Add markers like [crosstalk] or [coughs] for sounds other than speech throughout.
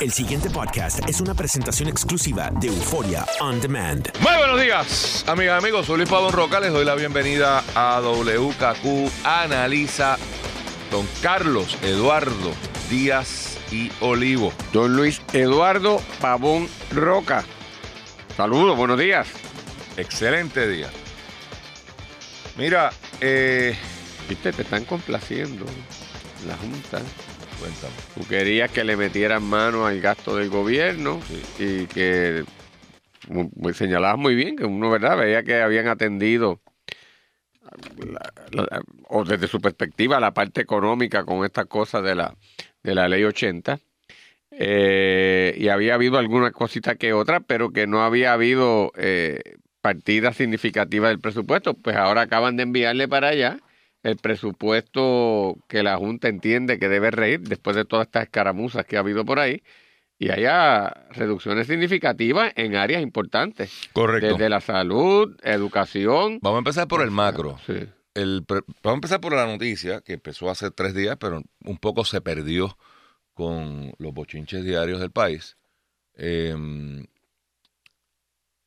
El siguiente podcast es una presentación exclusiva de Euforia On Demand. Muy buenos días, amigas y amigos. Soy Luis Pavón Roca. Les doy la bienvenida a WKQ Analiza Don Carlos Eduardo Díaz y Olivo. Don Luis Eduardo Pavón Roca. Saludos, buenos días. Excelente día. Mira, eh, Viste, te están complaciendo la Junta. Cuéntame. Tú querías que le metieran mano al gasto del gobierno y que mu- señalabas muy bien que uno, ¿verdad? Veía que habían atendido la- la- o desde su perspectiva la parte económica con estas cosas de la, de la ley 80. Eh, y había habido alguna cosita que otra, pero que no había habido eh, partida significativa del presupuesto. Pues ahora acaban de enviarle para allá el presupuesto que la Junta entiende que debe reír después de todas estas escaramuzas que ha habido por ahí y haya reducciones significativas en áreas importantes, Correcto. desde la salud, educación. Vamos a empezar por el macro. Sí. El vamos a empezar por la noticia que empezó hace tres días, pero un poco se perdió con los bochinches diarios del país. Eh,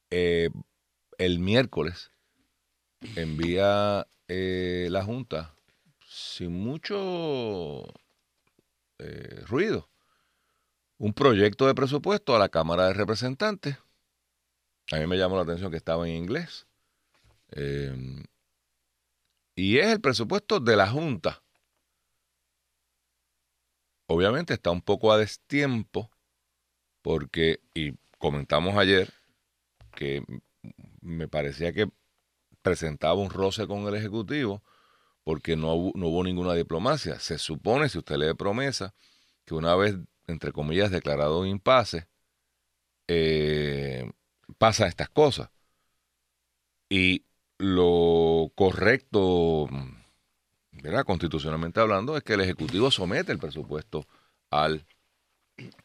eh, el miércoles envía eh, la Junta sin mucho eh, ruido un proyecto de presupuesto a la Cámara de Representantes. A mí me llamó la atención que estaba en inglés. Eh, y es el presupuesto de la Junta. Obviamente está un poco a destiempo porque, y comentamos ayer, que me parecía que presentaba un roce con el Ejecutivo porque no hubo, no hubo ninguna diplomacia. Se supone, si usted lee promesa, que una vez, entre comillas, declarado un impasse, eh, pasa estas cosas. Y lo correcto, ¿verdad? constitucionalmente hablando, es que el Ejecutivo somete el presupuesto al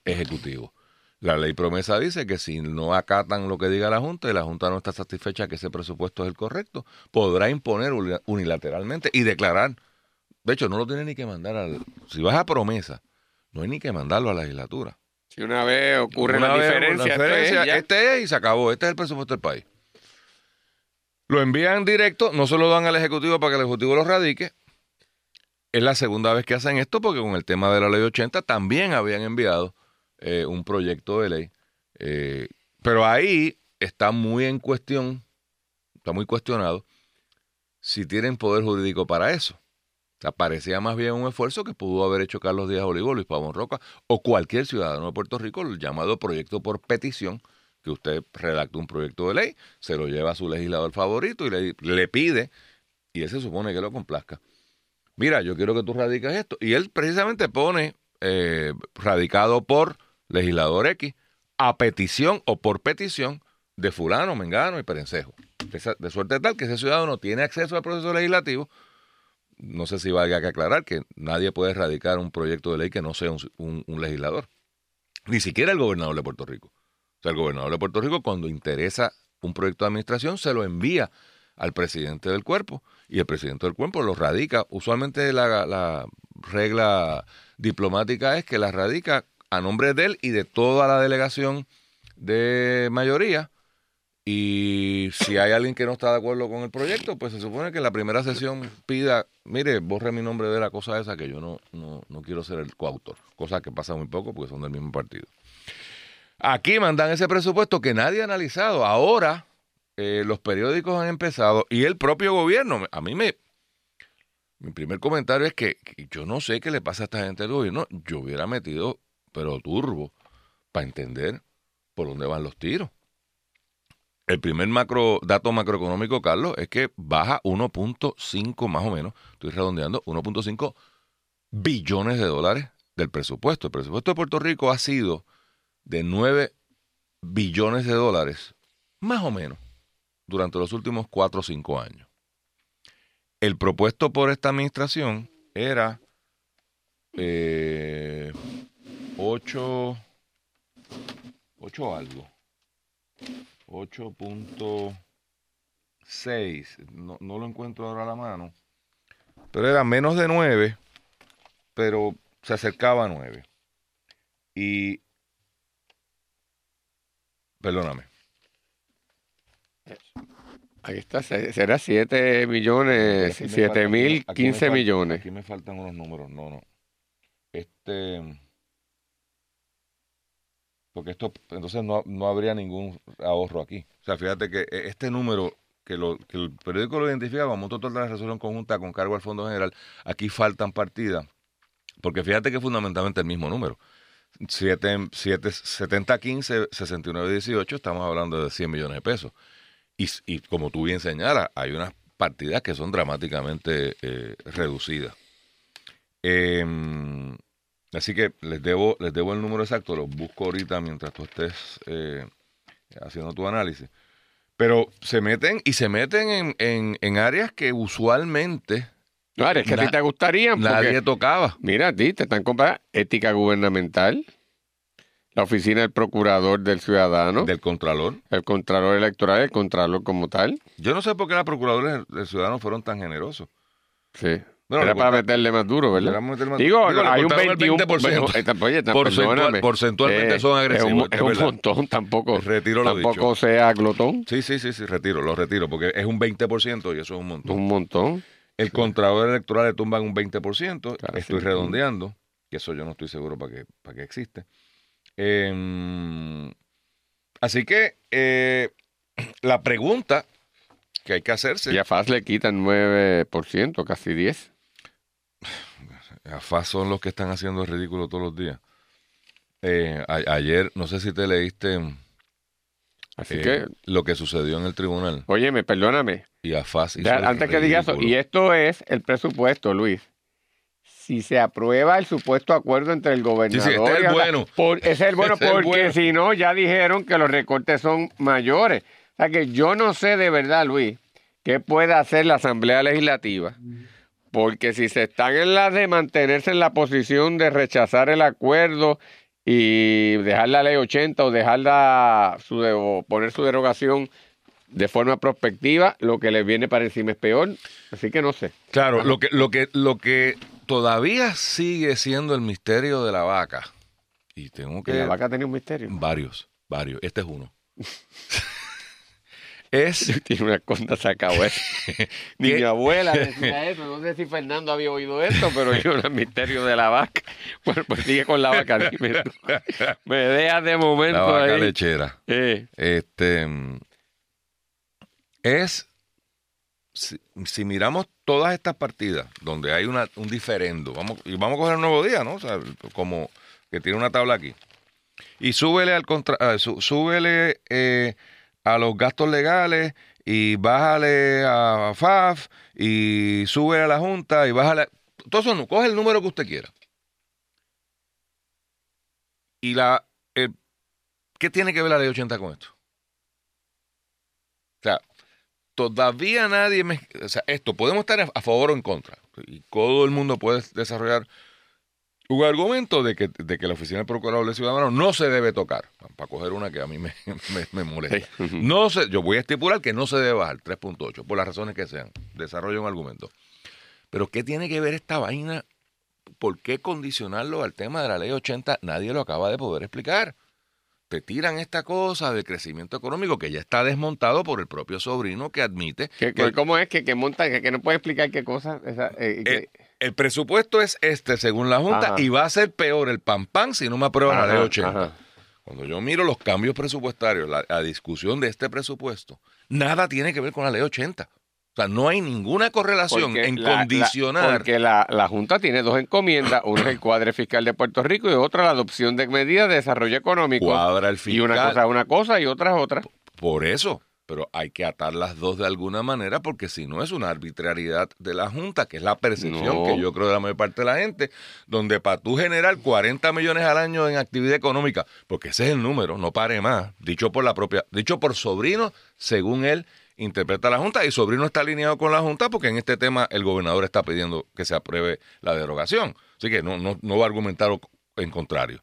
Ejecutivo. La ley promesa dice que si no acatan lo que diga la Junta y la Junta no está satisfecha que ese presupuesto es el correcto, podrá imponer uni- unilateralmente y declarar. De hecho, no lo tiene ni que mandar al. Si vas a promesa, no hay ni que mandarlo a la legislatura. Si una vez ocurre Una la vez, diferencia, la es este es y se acabó. Este es el presupuesto del país. Lo envían directo, no se lo dan al Ejecutivo para que el Ejecutivo lo radique. Es la segunda vez que hacen esto porque con el tema de la ley 80 también habían enviado eh, un proyecto de ley. Eh, pero ahí está muy en cuestión, está muy cuestionado si tienen poder jurídico para eso. O sea, parecía más bien un esfuerzo que pudo haber hecho Carlos Díaz Olivo, Luis Pavón Roca o cualquier ciudadano de Puerto Rico, el llamado proyecto por petición, que usted redacta un proyecto de ley, se lo lleva a su legislador favorito y le, pide, y él se supone que lo complazca. Mira, yo quiero que tú radicas esto. Y él precisamente pone eh, radicado por legislador X a petición o por petición de fulano, mengano y perencejo. De, suerte tal que ese ciudadano tiene acceso al proceso legislativo no sé si valga que aclarar que nadie puede erradicar un proyecto de ley que no sea un legislador. Ni siquiera el gobernador de Puerto Rico. O sea, el gobernador de Puerto Rico cuando interesa un proyecto de administración se lo envía al presidente del cuerpo y el presidente del cuerpo lo radica. Usualmente la, la regla diplomática es que la radica a nombre de él y de toda la delegación de mayoría. Y si hay alguien que no está de acuerdo con el proyecto, pues se supone que en la primera sesión pida, mire, borre mi nombre de la cosa esa, que yo no, no, no quiero ser el coautor. Cosa que pasa muy poco porque son del mismo partido. Aquí mandan ese presupuesto que nadie ha analizado. Ahora eh, los periódicos han empezado y el propio gobierno, a mí me... Mi primer comentario es que, que yo no sé qué le pasa a esta gente del gobierno. Yo hubiera metido, pero turbo, para entender por dónde van los tiros. El primer macro, dato macroeconómico, Carlos, es que baja 1.5 más o menos, estoy redondeando, 1.5 billones de dólares del presupuesto. El presupuesto de Puerto Rico ha sido de 9 billones de dólares, más o menos, durante los últimos 4 o 5 años. El propuesto por esta administración era eh, 8, 8 algo. 8.6, no, no lo encuentro ahora a la mano, pero era menos de 9, pero se acercaba a 9. Y perdóname. Ahí está, se- será 7 millones, Aquí me 7 faltan- mil, aquí me 15 faltan- millones. Aquí me faltan unos números, no, no. Este. Porque esto, entonces no, no habría ningún ahorro aquí. O sea, fíjate que eh, este número que, lo, que el periódico lo identifica como monto total de la resolución conjunta con cargo al Fondo General, aquí faltan partidas. Porque fíjate que es fundamentalmente el mismo número. 7, 7, 70, 15, 69, 18, estamos hablando de 100 millones de pesos. Y, y como tú bien señalas, hay unas partidas que son dramáticamente eh, reducidas. Em, así que les debo, les debo el número exacto, lo busco ahorita mientras tú estés eh, haciendo tu análisis. Pero se meten y se meten en, en- en áreas que usualmente No, es que a ti te gustarían porque, nadie tocaba. mira, a ti te están comprando ética gubernamental, la oficina del procurador del ciudadano, Del Contralor. el contralor electoral, el contralor como tal. Yo no sé por qué las procuradoras del ciudadano fueron tan generosos. Sí. Bueno, Era para meterle más duro, ¿verdad? más- Digo, hay un cortaron el 21%. 20%. Eh, tam- oye, Porcentual- porcentualmente son es agresivos, un, es un montón, tampoco. [laughs] Retiro lo tampoco dicho. sea glotón. Sí, sí, sí, sí, retiro, lo retiro, porque es un 20% y eso es un montón. Un montón. El Contralor Electoral le tumban un 20%, Claro, estoy sí. redondeando, que eso yo no estoy seguro para qué, para qué existe. Em, así que eh, [clears throat] la pregunta que hay que hacerse, Y a FAS le quitan 9%, casi 10%. AFAS son los que están haciendo el ridículo todos los días. Eh, a- ayer, no sé si te leíste Así eh, que, lo que sucedió en el tribunal óyeme, perdóname. y Ya, el antes que digas eso, y esto es el presupuesto, Luis. Si se aprueba el supuesto acuerdo entre el gobernador Sí, sí, este es el y bueno. por- es el bueno Ese es el porque bueno. si no, ya dijeron que los recortes son mayores. O sea que yo no sé de verdad, Luis, qué puede hacer la Asamblea Legislativa. Porque si se están en la de mantenerse en la posición de rechazar el acuerdo y dejar la ley 80 o dejarla su de- o poner su derogación de forma prospectiva, lo que les viene para encima es peor. Así que no sé. Claro, lo que, lo que, lo que todavía sigue siendo el misterio de la vaca, y tengo que Que la vaca tenía un misterio. varios, varios, este es uno. [laughs] es [laughs] Tiene una conda sacado eso. [laughs] Ni mi abuela [laughs] decía eso. No sé si Fernando había oído esto, pero yo era el misterio de la vaca. Bueno, pues sigue con la vaca. Dime tú. Me dejas de momento la vaca ahí. lechera. Eh, Este mm, es si, si miramos todas estas partidas donde hay una, un diferendo, vamos, y vamos a coger un nuevo día, ¿no? O sea, como que tiene una tabla aquí. Y súbele al contra, ah, sú- súbele eh, a los gastos legales y bájale a FAF y sube a la Junta y bájale. Todo eso coge el número que usted quiera. Y la. ¿Qué tiene que ver la ley 80 con esto? O sea, todavía nadie me. O sea, esto, podemos estar a favor o en contra. Y todo el mundo puede desarrollar un argumento de que, de que la oficina del procurador del ciudadano no se debe tocar. Para coger una que a mí me, [laughs] me, me molesta. No se, yo voy a estipular que no se debe bajar 3.8, por las razones que sean. Desarrollo un argumento. Pero ¿qué tiene que ver esta vaina? ¿Por qué condicionarlo al tema de la ley 80? Nadie lo acaba de poder explicar. Te tiran esta cosa del crecimiento económico que ya está desmontado por el propio sobrino que admite ¿qué- que ¿Cómo es que, que montan? Que, que no puede explicar qué cosa. esa, eh, el, presupuesto es este según la Junta Ajá. y va a ser peor el pan pan si no me aprueban la ley 80. ajá. Cuando yo miro los cambios presupuestarios, la, la discusión de este presupuesto, nada tiene que ver con la ley 80. O sea, no hay ninguna correlación Porque en la- la- condicionar. porque la, la Junta tiene dos encomiendas. Uno es el cuadre fiscal de Puerto Rico y otra la adopción de medidas de desarrollo económico. cuadra el fiscal. Y una cosa es una cosa y otra es otra. Por eso, pero hay que atar las dos de alguna manera porque si no es una arbitrariedad de la Junta, que es la percepción No. que yo creo de la mayor parte de la gente, donde para tú generar 40 millones al año en actividad económica, porque ese es el número, no pare más, dicho por la propia, dicho por Sobrino, según él interpreta la Junta, y Sobrino está alineado con la Junta porque en este tema el gobernador está pidiendo que se apruebe la derogación. Así que no, no, no va a argumentar en contrario.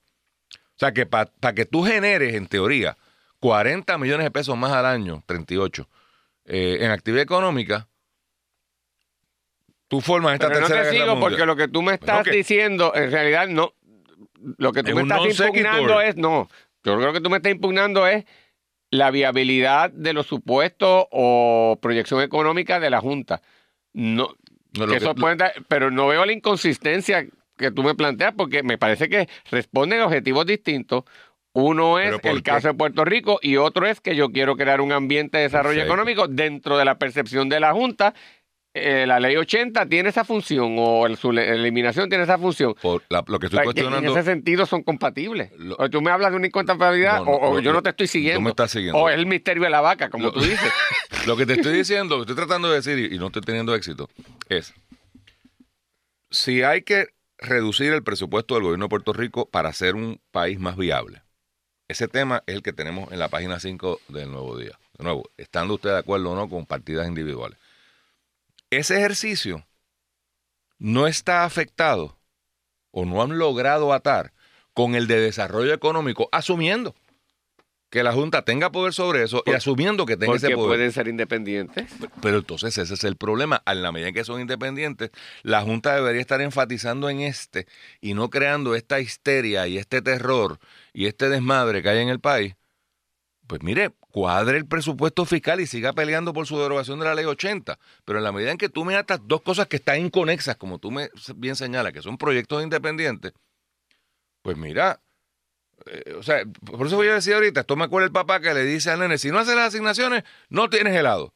O sea que para que tú generes, en teoría, 40 millones de pesos más al año, 38, eh, en actividad económica, tú formas esta Pero no tercera te guerra sigo mundial. porque lo que tú me estás Bueno, diciendo, en realidad no. Lo que tú Es me estás impugnando es, no. Yo creo que tú me estás impugnando es la viabilidad de los supuestos o proyección económica de la Junta. No, No, que que- eso lo- puede pero no veo la inconsistencia que tú me planteas porque me parece que responden a objetivos distintos. Uno es ¿Pero por el caso de Puerto Rico y otro es que yo quiero crear un ambiente de desarrollo Perfecto. económico dentro de la percepción de la Junta. Eh, la ley 80 tiene esa función o el- su eliminación tiene esa función. Por la- lo que O estoy sea, que en cuestionando. ese sentido son compatibles. Lo- o tú me hablas de una incompatibilidad No, no, o, yo no te estoy siguiendo. me estás siguiendo. O es el misterio de la vaca, como Lo- tú dices. [laughs] Lo que te estoy diciendo, lo que estoy tratando de decir y no estoy teniendo éxito, es si hay que reducir el presupuesto del gobierno de Puerto Rico para ser un país más viable. Ese tema es el que tenemos en la página 5 del Nuevo Día. De nuevo, estando usted de acuerdo o no con partidas individuales. Ese ejercicio no está afectado o no han logrado atar con el de desarrollo económico, asumiendo que la Junta tenga poder sobre eso y asumiendo que tenga ese poder. pueden ser independientes. Pero entonces ese es el problema. A la medida que son independientes, la Junta debería estar enfatizando en este y no creando esta histeria y este terror y este desmadre que hay en el país. Pues mire, cuadre el presupuesto fiscal y siga peleando por su derogación de la ley 80. Pero en la medida en que tú me atas dos cosas que están inconexas, como tú me bien señalas, que son proyectos independientes, pues mira, eh, o sea, por eso voy a decir ahorita, esto me acuerda el papá que le dice al nene, si no haces las asignaciones, no tienes helado.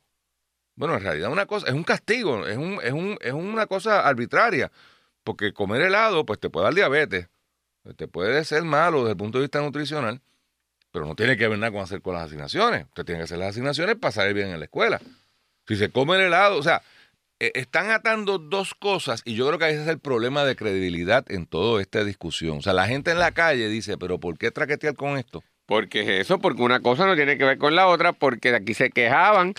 Bueno, en realidad una cosa, es un castigo, es, un, es, un, es una cosa arbitraria, porque comer helado pues te puede dar diabetes, te puede ser malo desde el punto de vista nutricional, pero no tiene que ver nada con hacer con las asignaciones. Usted tiene que hacer las asignaciones para salir bien en la escuela. Si se come el helado, o sea, están atando dos cosas y yo creo que ese es el problema de credibilidad en toda esta discusión. O sea, la gente en la calle dice, pero ¿por qué traquetear con esto? Porque es eso, porque una cosa no tiene que ver con la otra, porque aquí se quejaban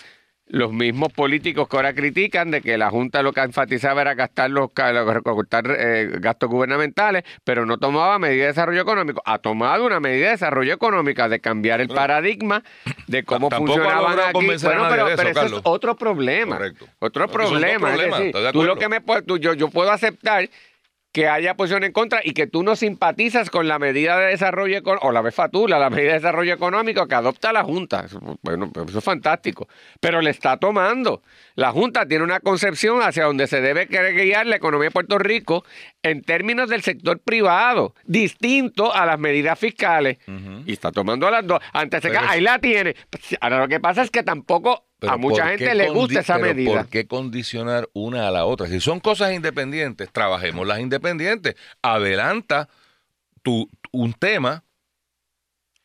los mismos políticos que ahora critican de que la Junta lo que enfatizaba era gastar los recortar eh, gastos gubernamentales, pero no tomaba medidas de desarrollo económico. Ha tomado una medida de desarrollo económico, de cambiar el paradigma de cómo funcionaban aquí. Bueno, pero, eso, pero eso es otro problema. Correcto. Otro No, problema. es decir, tú lo que me tú- yo, yo puedo aceptar que haya posición en contra y que tú no simpatizas con la medida de desarrollo económico, o la befatula, la medida de desarrollo económico que adopta la Junta. Bueno, eso es fantástico. Pero le está tomando. La Junta tiene una concepción hacia donde se debe guiar la economía de Puerto Rico en términos del sector privado, distinto a las medidas fiscales. Y está tomando las dos. Antes se Pero ahí la tiene. Ahora lo que pasa es que tampoco Pero a mucha ¿por qué gente le gusta esa medida. ¿Por qué condicionar una a la otra? Si son cosas independientes, trabajemos las independientes. Adelanta tu, un tema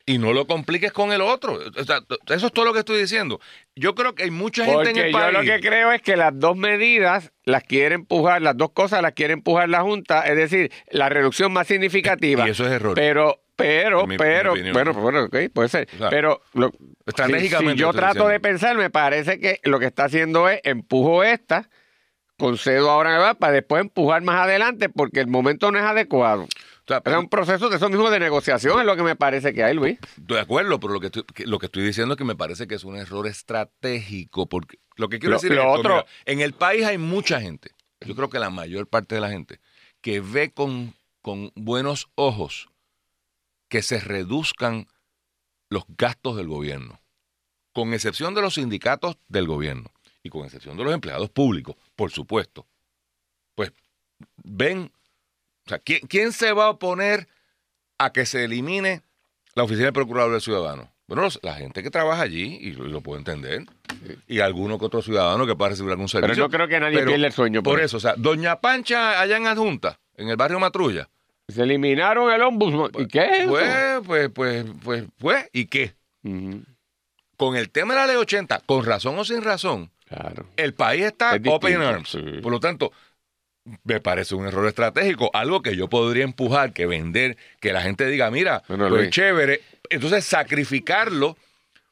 y no lo compliques con el otro. O sea, eso es todo lo que estoy diciendo. Yo creo que hay mucha gente Porque en el yo país. lo que creo es que las dos medidas las quiere empujar, las dos cosas las quiere empujar la Junta, es decir, la reducción más significativa. Y eso es error. Pero, pero, mi- pero, mi bueno, bueno, ok, puede ser. O sea, pero lo- estratégicamente si, si yo trato diciendo. de pensar, me parece que lo que está haciendo es empujo esta, concedo ahora para después empujar más adelante porque el momento no es adecuado. O sea, Es un proceso de eso mismo de negociación, es lo que me parece que hay, Luis. Estoy de acuerdo, pero lo que, estoy, lo que estoy diciendo es que me parece que es un error estratégico. Porque lo que quiero Lo- decir lo es esto, otro- mira, en el país hay mucha gente, yo creo que la mayor parte de la gente, que ve con, con buenos ojos que se reduzcan los gastos del gobierno, con excepción de los sindicatos del gobierno y con excepción de los empleados públicos, por supuesto. Pues ven, o sea, ¿quién, quién se va a oponer a que se elimine la oficina del procurador del ciudadano? Bueno, los- la gente que trabaja allí, y lo, y lo puedo entender, y alguno que otro ciudadano que pueda recibir algún servicio. Pero no creo que nadie Pero pierda el sueño. Por por eso, o sea, Doña Pancha allá en Adjunta, en el barrio Matrulla, Se eliminaron el ombudsman. ¿Y qué es eso? pues, pues, pues, pues, pues, ¿y qué? Con el tema de la ley 80, con razón o sin razón, Claro. el país está Es distinto, open arms. sí. Por lo tanto, me parece un error estratégico, algo que yo podría empujar, que vender, que la gente diga, mira, Bueno, pues Luis. chévere, entonces sacrificarlo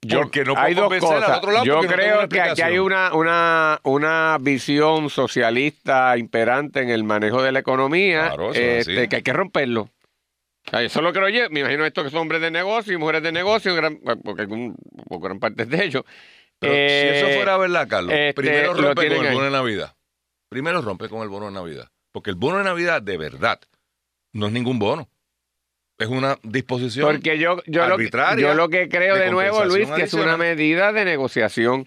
Yo- porque no hay dos cosas. al otro lado Yo porque no creo que aquí hay una, una, una visión socialista imperante en el manejo de la economía Claro, este, que hay que romperlo. O sea, Eso lo creo yo. Me imagino esto que son hombres de negocio y mujeres de negocio, gran, porque o gran parte de ellos. Pero si Eh, eso fuera verdad, Carlos, este, primero rompe con el ahí. bono de Navidad. Primero rompe con el bono de Navidad. Porque el bono de Navidad, de verdad, no es ningún bono. Es una disposición Porque yo, yo, lo, arbitraria yo lo que creo de de, nuevo, Luis, que es una medida de negociación.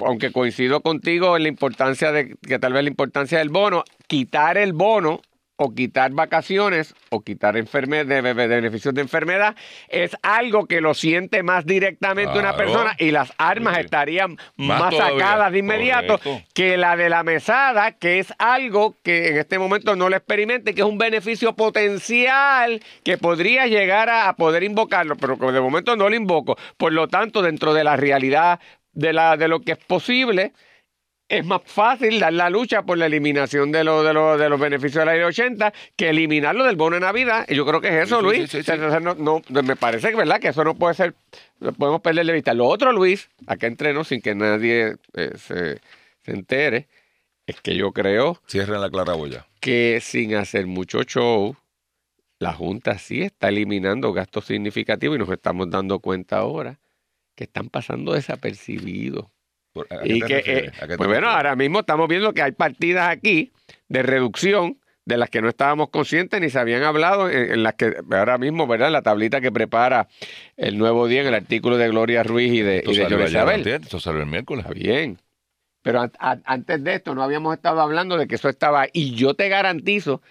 Aunque coincido contigo en la importancia de que tal vez la importancia del bono, quitar el bono o quitar vacaciones o quitar enferme- de, de- de beneficios de enfermedad es algo que lo siente más directamente una persona y las armas Sí. estarían Más sacadas de inmediato Correcto. que la de la mesada, que es algo que en este momento no lo experimente, que es un beneficio potencial que podría llegar a, a poder invocarlo, pero que de momento no lo invoco. Por lo tanto, dentro de la realidad de, la, de lo que es posible, es más fácil dar la lucha por la eliminación de, lo- de, lo- de los beneficios de la ley 80 que eliminarlo del bono de Navidad. Y yo creo que es eso, Sí, Luis. sí, sí, sí. Entonces, no- no- me parece que, ¿verdad? que eso no puede ser, lo podemos perder de vista. Lo otro, Luis, acá entreno sin que nadie eh, se, se entere, es que yo creo cierren la claraboya. que sin hacer mucho show, la Junta sí está eliminando gastos significativos y nos estamos dando cuenta ahora que están pasando desapercibidos. Eh, ¿A qué te pues bueno, refieres? ahora mismo estamos viendo que hay partidas aquí de reducción de las que no estábamos conscientes ni se habían hablado, en, en las que ahora mismo, ¿verdad? La tablita que prepara el nuevo día en el artículo de Gloria Ruiz y de, Esto y de salió ayer, Isabel. antier, Esto salió el miércoles. Está bien. Pero an- an- antes de esto no habíamos estado hablando de que eso estaba. Y yo te garantizo,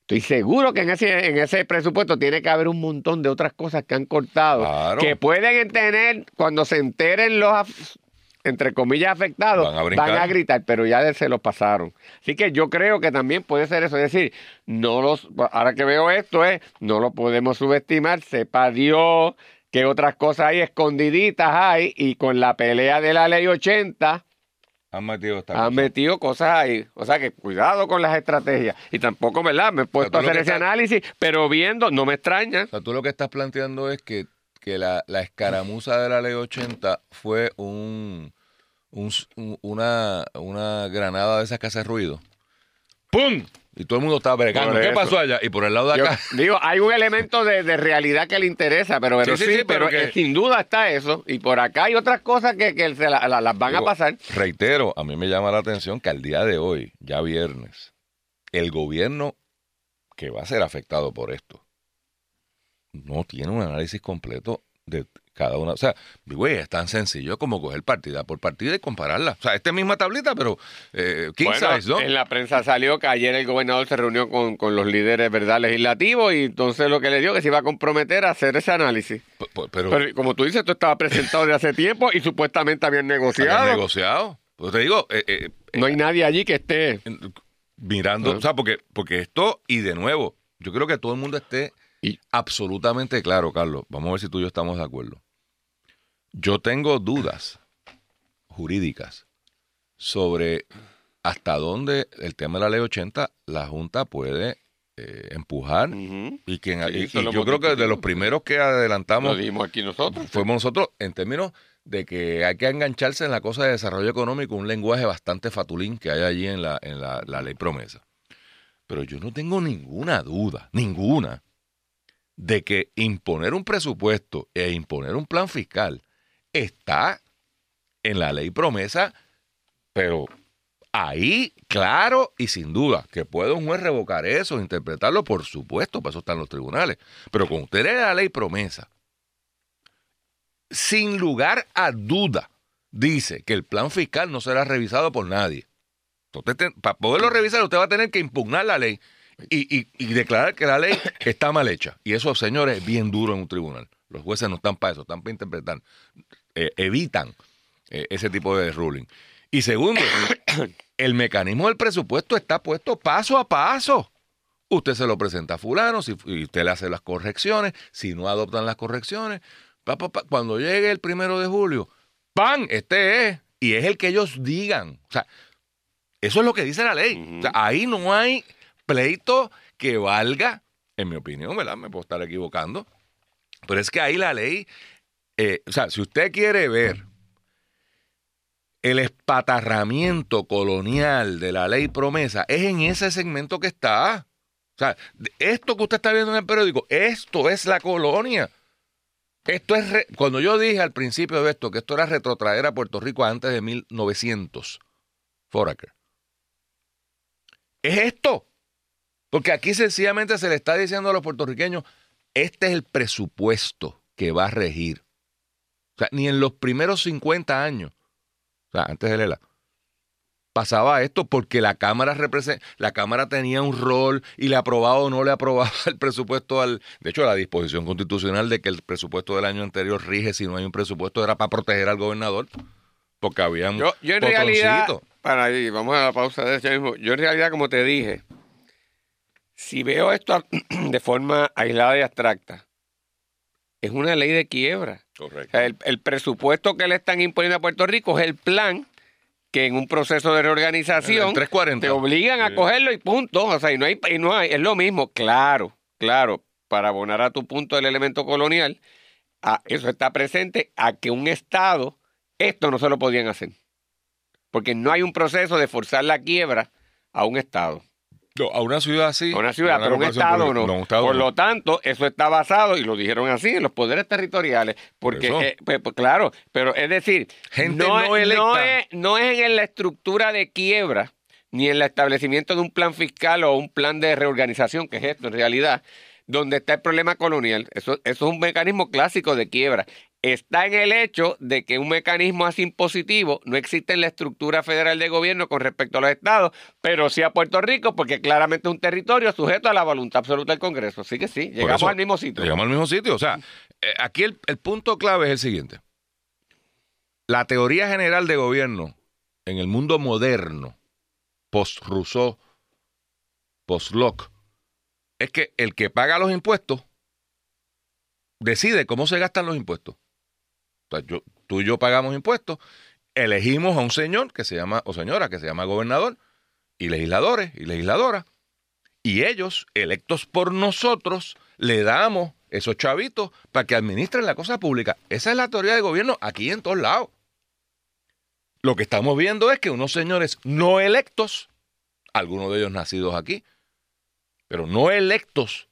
estoy seguro que en ese, en ese presupuesto tiene que haber un montón de otras cosas que han cortado. Claro. Que pueden tener, cuando se enteren los, entre comillas, afectados, Van a brincar. gritar, pero ya se los pasaron. Así que yo creo que también puede ser eso. Es decir, no los, ahora que veo esto, es, no lo podemos subestimar. Sepa Dios que otras cosas hay escondiditas hay y con la pelea de la ley 80 Han metido esta han cosa. metido cosas ahí. O sea que cuidado con las estrategias. Y tampoco, ¿verdad? Me he puesto a hacer ese estás- análisis, pero viendo, no me extraña. O sea, tú lo que estás planteando es que, que la, la escaramuza de la ley 80 fue un, un- un- una, una granada de esas que hace ruido. ¡Pum! Y todo el mundo estaba bregando. Por ¿Qué eso. pasó allá? Y por el lado de Yo acá. digo, hay un elemento de, de realidad que le interesa, pero, pero Sí, sí, pero, pero que- eh, sin duda está eso. Y por acá hay otras cosas que, que se la- la- las van a pasar. Reitero, a mí me llama la atención que al día de hoy, ya viernes, el gobierno que va a ser afectado por esto no tiene un análisis completo de cada una. O sea, digo, es tan sencillo como coger partida por partida y compararla. O sea, esta misma tablita, pero eh, king Bueno, size, ¿no? En la prensa salió que ayer el gobernador se reunió con, con los líderes verdad legislativos y entonces lo que le dio que se iba a comprometer a hacer ese análisis. Pero, Pero como tú dices, esto estaba presentado de hace tiempo y supuestamente habían habían negociado. negociado. Pues te digo, eh, eh, No hay nadie allí que esté. mirando, o sea, porque, porque esto, y de nuevo, yo creo que todo el mundo esté Y- absolutamente claro, Carlos. Vamos a ver si tú y yo estamos de acuerdo. Yo tengo dudas jurídicas sobre hasta dónde el tema de la ley 80 la Junta puede eh, empujar y, que, Sí, y- eso y lo yo creo que de los primeros que Lo adelantamos aquí nosotros. fuimos nosotros en términos de que hay que engancharse en la cosa de desarrollo económico, un lenguaje bastante fatulín que hay allí en la, en la, la ley promesa. Pero yo no tengo ninguna duda, ninguna, de que imponer un presupuesto e imponer un plan fiscal está en la ley promesa, pero ahí, claro y sin duda, que puede un juez revocar eso, interpretarlo, por supuesto, para eso están los tribunales. Pero con usted lee la ley promesa, sin lugar a duda, dice que el plan fiscal no será revisado por nadie. Para poderlo revisar, usted va a tener que impugnar la ley y, y- y declarar que la ley está mal hecha. Y eso, señores, es bien duro en un tribunal. Los jueces no están para eso, están para interpretar. Eh, evitan eh, ese tipo de ruling. Y segundo, [coughs] el mecanismo del presupuesto está puesto paso a paso. Usted se lo presenta a fulano, si, y usted le hace las correcciones, si no adoptan las correcciones, pa, pa, pa, cuando llegue el primero de julio, ¡pam! Este es, y es el que ellos digan. O sea, eso es lo que dice la ley. Ujú. O sea, ahí no hay pleito que valga, en mi opinión, ¿verdad? Me puedo estar equivocando, pero es que ahí la ley, eh, o sea, si usted quiere ver el espatarramiento colonial de la ley promesa, es en ese segmento que está. O sea, esto que usted está viendo en el periódico, esto es la colonia. Esto es, cuando yo dije al principio de esto que esto era retrotraer a Puerto Rico antes de 1900, Foraker, es esto. Porque aquí sencillamente se le está diciendo a los puertorriqueños, este es el presupuesto que va a regir. O sea, ni en los primeros 50 años, o sea, antes de Lela, pasaba esto porque la Cámara la Cámara tenía un rol y le aprobaba o no le aprobaba [laughs] el presupuesto al de hecho la disposición constitucional de que el presupuesto del año anterior rige si no hay un presupuesto era para proteger al gobernador porque había yo, yo en realidad para ahí vamos a la pausa de ese mismo yo en realidad como te dije si veo esto [clears throat] de forma aislada y abstracta es una ley de quiebra Correcto. el, el presupuesto que le están imponiendo a Puerto Rico es el plan que en un proceso de reorganización te obligan a cogerlo y punto. O sea, y no hay, y no hay, es lo mismo, claro, claro, para abonar a tu punto del elemento colonial, a, eso está presente a que un Estado, esto no se lo podían hacer. Porque no hay un proceso de forzar la quiebra a un Estado a una ciudad sí. A una ciudad, pero un estado no. Por lo tanto, eso está basado, y lo dijeron así, en los poderes territoriales. Porque, eh, pues, pues, claro, pero es decir, Gente no, no, es, no es en la estructura de quiebra ni en el establecimiento de un plan fiscal o un plan de reorganización, que es esto en realidad, donde está el problema colonial. Eso, eso es un mecanismo clásico de quiebra está en el hecho de que un mecanismo así impositivo no existe en la estructura federal de gobierno con respecto a los estados, pero sí a Puerto Rico, porque claramente es un territorio sujeto a la voluntad absoluta del Congreso. Así que sí, llegamos al mismo sitio. Llegamos al mismo sitio. O sea, eh, aquí el, punto clave es el siguiente. La teoría general de gobierno en el mundo moderno, post-Rousseau, post-Locke, es que el que paga los impuestos decide cómo se gastan los impuestos tú y yo pagamos impuestos, elegimos a un señor que se llama, o señora que se llama gobernador, y legisladores y legisladoras, y ellos, electos por nosotros, le damos esos chavitos para que administren la cosa pública. Esa es la teoría de gobierno aquí en todos lados. Lo que estamos viendo es que unos señores no electos, algunos de ellos nacidos aquí, pero no electos,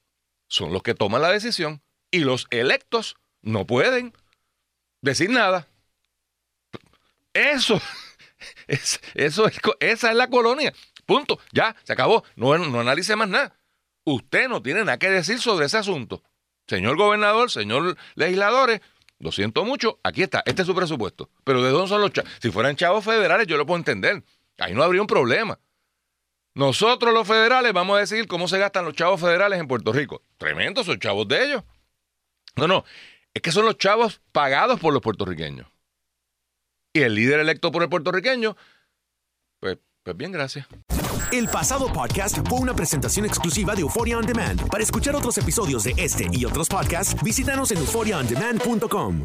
son los que toman la decisión y los electos no pueden decir nada. Eso, [laughs] es, eso es, esa es la colonia. Punto. Ya, se acabó. No, no analice más nada. Usted no tiene nada que decir sobre ese asunto. Señor gobernador, señor legisladores, lo siento mucho, aquí está, este es su presupuesto. Pero ¿de dónde son los chavos? Si fueran chavos federales, yo lo puedo entender. Ahí no habría un problema. Nosotros los federales vamos a decir cómo se gastan los chavos federales en Puerto Rico. Tremendo, son chavos de ellos. No, no, es que son los chavos pagados por los puertorriqueños. Y el líder electo por el puertorriqueño, pues, pues bien, gracias. El pasado podcast fue una presentación exclusiva de Euphoria On Demand. Para escuchar otros episodios de este y otros podcasts, visítanos en euphoriaondemand.com.